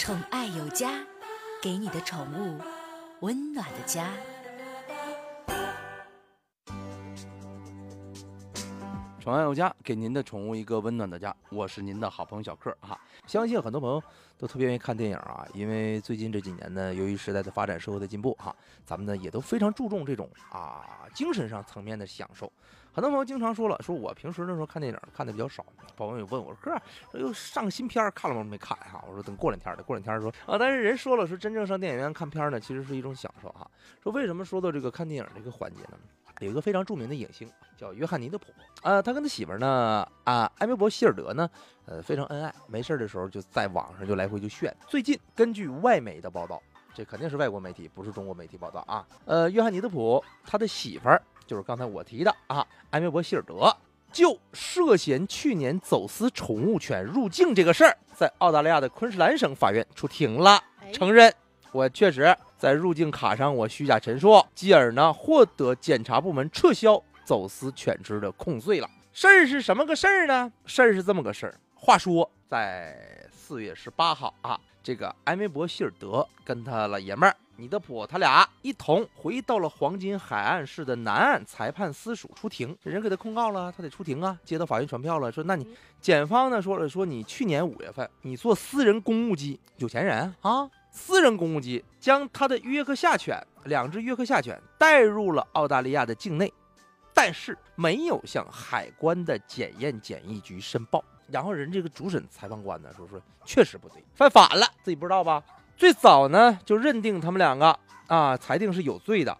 宠爱有家，给你的宠物温暖的家。宠爱有家，给您的宠物一个温暖的家。我是您的好朋友小克哈。相信很多朋友都特别愿意看电影啊，因为最近这几年呢，由于时代的发展、社会的进步哈，咱们呢也都非常注重这种啊精神上层面的享受。很多朋友经常说了，说我平时的时候看电影看的比较少。朋友也问我说：“哥，说又上新片看了吗？没看哈。”我说等过两天的，过两天说啊。但是人说了，说真正上电影院看片呢，其实是一种享受哈。说为什么说到这个看电影这个环节呢？有一个非常著名的影星叫约翰尼德普啊，他跟他媳妇儿呢啊埃梅伯希尔德呢，呃非常恩爱，没事的时候就在网上就来回就炫。最近根据外媒的报道，这肯定是外国媒体，不是中国媒体报道啊。呃，约翰尼德普他的媳妇儿。就是刚才我提的啊，埃梅伯希尔德就涉嫌去年走私宠物犬入境这个事儿，在澳大利亚的昆士兰省法院出庭了，承认我确实在入境卡上我虚假陈述，继而呢获得检察部门撤销走私犬只的控罪了。事儿是什么个事儿呢？事儿是这么个事儿。话说在四月十八号啊，这个埃梅伯希尔德跟他老爷们儿。尼德普他俩一同回到了黄金海岸市的南岸裁判司署出庭，这人给他控告了，他得出庭啊。接到法院传票了，说那你检方呢说了，说你去年五月份你坐私人公务机，有钱人啊，私人公务机将他的约克夏犬两只约克夏犬带入了澳大利亚的境内，但是没有向海关的检验检疫局申报。然后人这个主审裁判官呢说说确实不对，犯法了，自己不知道吧？最早呢，就认定他们两个啊，裁定是有罪的，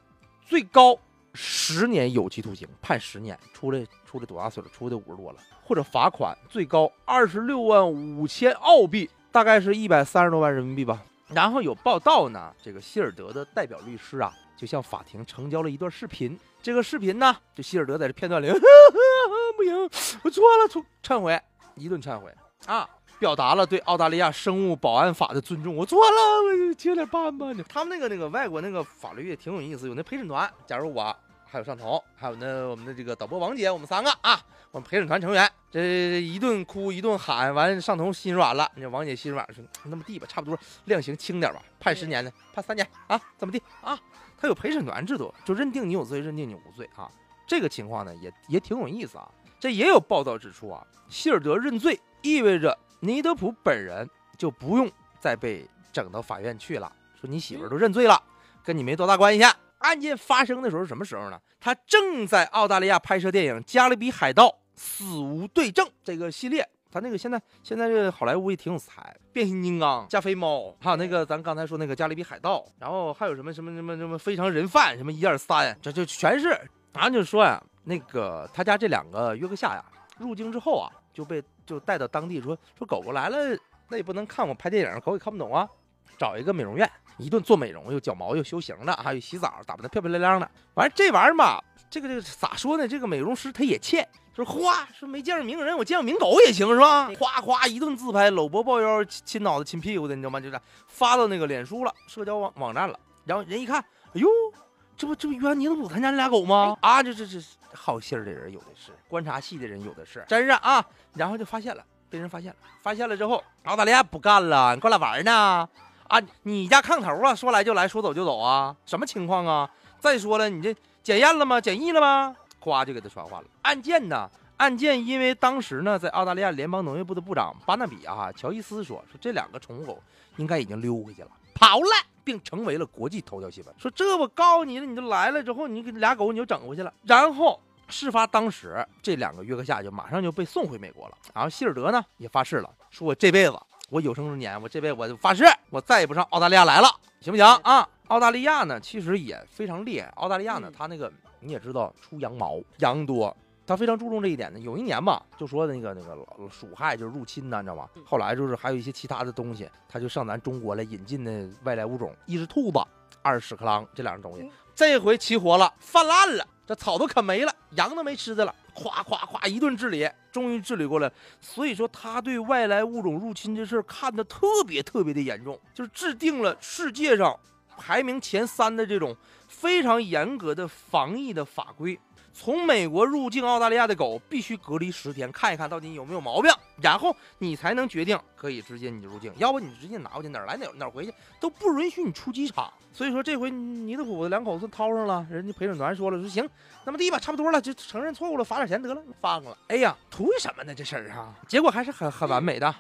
最高十年有期徒刑，判十年，出来出来多大岁了？出来五十多了，或者罚款最高二十六万五千澳币，大概是一百三十多万人民币吧。然后有报道呢，这个希尔德的代表律师啊，就向法庭呈交了一段视频。这个视频呢，就希尔德在这片段里，不行，我错了，错，忏悔，一顿忏悔啊。表达了对澳大利亚生物保安法的尊重，我错了，我接点办吧。他们那个那个外国那个法律也挺有意思，有那陪审团。假如我还有上头，还有那我们的这个导播王姐，我们三个啊，我们陪审团成员，这一顿哭一顿喊完，上头心软了。那王姐心软说：“那么地吧，差不多量刑轻点吧，判十年呢，判三年啊，怎么地啊？”他有陪审团制度，就认定你有罪，认定你无罪啊。这个情况呢，也也挺有意思啊。这也有报道指出啊，希尔德认罪意味着。尼德普本人就不用再被整到法院去了。说你媳妇儿都认罪了，跟你没多大关系。案件发生的时候是什么时候呢？他正在澳大利亚拍摄电影《加勒比海盗：死无对证》这个系列。他那个现在现在这好莱坞也挺有才，变形金刚、加菲猫，还有那个咱刚才说那个《加勒比海盗》，然后还有什么什么什么什么非常人贩，什么一二三，这就全是。然后就说呀，那个他家这两个约克夏呀，入境之后啊。就被就带到当地说说狗狗来了，那也不能看我拍电影，狗也看不懂啊。找一个美容院，一顿做美容，又绞毛又修行的，还有洗澡，打扮的漂漂亮亮的。完了这玩意儿吧，这个这个咋说呢？这个美容师他也欠，说哗说没见着名人，我见着名狗也行是吧？哗哗一顿自拍，搂脖抱腰，亲脑子亲屁股的，你知道吗？就是发到那个脸书了，社交网网站了。然后人一看，哎呦。这不这不约翰尼德普他家那俩狗吗？啊，这这这好心的人有的是，观察细的人有的是，真是啊。然后就发现了，被人发现了，发现了之后，澳大利亚不干了，你过来玩呢？啊，你家炕头啊，说来就来，说走就走啊？什么情况啊？再说了，你这检验了吗？检疫了吗？咵就给他传唤了。案件呢？案件因为当时呢，在澳大利亚联邦农业部的部长巴纳比啊乔伊斯说，说这两个宠物狗应该已经溜回去了，跑了。并成为了国际头条新闻。说这我告诉你了，你就来了之后，你给俩狗你就整回去了。然后事发当时，这两个约克夏就马上就被送回美国了。然后希尔德呢也发誓了，说我这辈子我有生之年，我这辈子我就发誓，我再也不上澳大利亚来了，行不行啊？澳大利亚呢其实也非常厉害。澳大利亚呢，它那个你也知道出羊毛，羊多。它非常注重这一点呢。有一年吧，就说那个那个鼠害就是入侵呢，你知道吗？后来就是还有一些其他的东西，他就上咱中国来引进的外来物种，一只兔子，二是屎壳郎这两种东西。这回齐活了，泛滥了，这草都啃没了，羊都没吃的了，咵咵咵一顿治理，终于治理过来。所以说他对外来物种入侵这事儿看得特别特别的严重，就是制定了世界上排名前三的这种非常严格的防疫的法规。从美国入境澳大利亚的狗必须隔离十天，看一看到底有没有毛病，然后你才能决定可以直接你入境，要不你直接拿过去哪儿来哪儿哪儿回去都不允许你出机场。所以说这回泥得虎子两口子掏上了，人家陪审团说了说行，那么地吧，差不多了，就承认错误了，罚点钱得了，放了。哎呀，图什么呢这事儿啊？结果还是很很完美的。